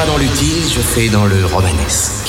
Pas dans l'utile, je fais dans le romanesque.